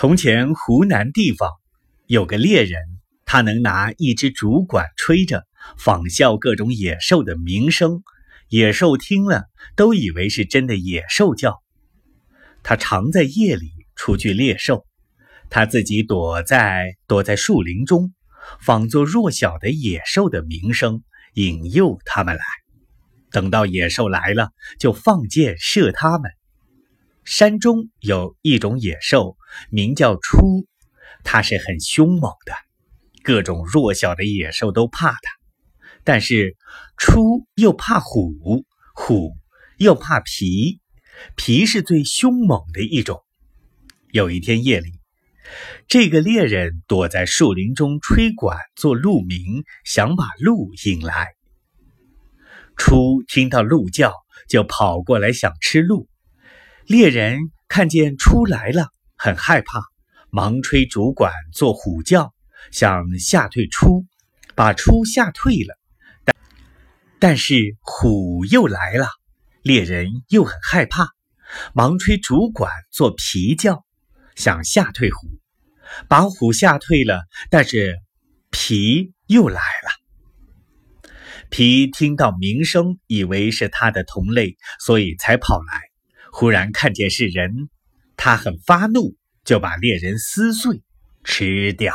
从前湖南地方有个猎人，他能拿一支竹管吹着，仿效各种野兽的鸣声，野兽听了都以为是真的野兽叫。他常在夜里出去猎兽，他自己躲在躲在树林中，仿作弱小的野兽的鸣声，引诱他们来。等到野兽来了，就放箭射他们。山中有一种野兽，名叫初，它是很凶猛的，各种弱小的野兽都怕它。但是初又怕虎，虎又怕皮，皮是最凶猛的一种。有一天夜里，这个猎人躲在树林中吹管做鹿鸣，想把鹿引来。初听到鹿叫，就跑过来想吃鹿。猎人看见出来了，很害怕，忙吹竹管做虎叫，想吓退出，把出吓退了。但但是虎又来了，猎人又很害怕，忙吹竹管做皮叫，想吓退虎，把虎吓退了。但是皮又来了，皮听到鸣声，以为是他的同类，所以才跑来。忽然看见是人，他很发怒，就把猎人撕碎，吃掉。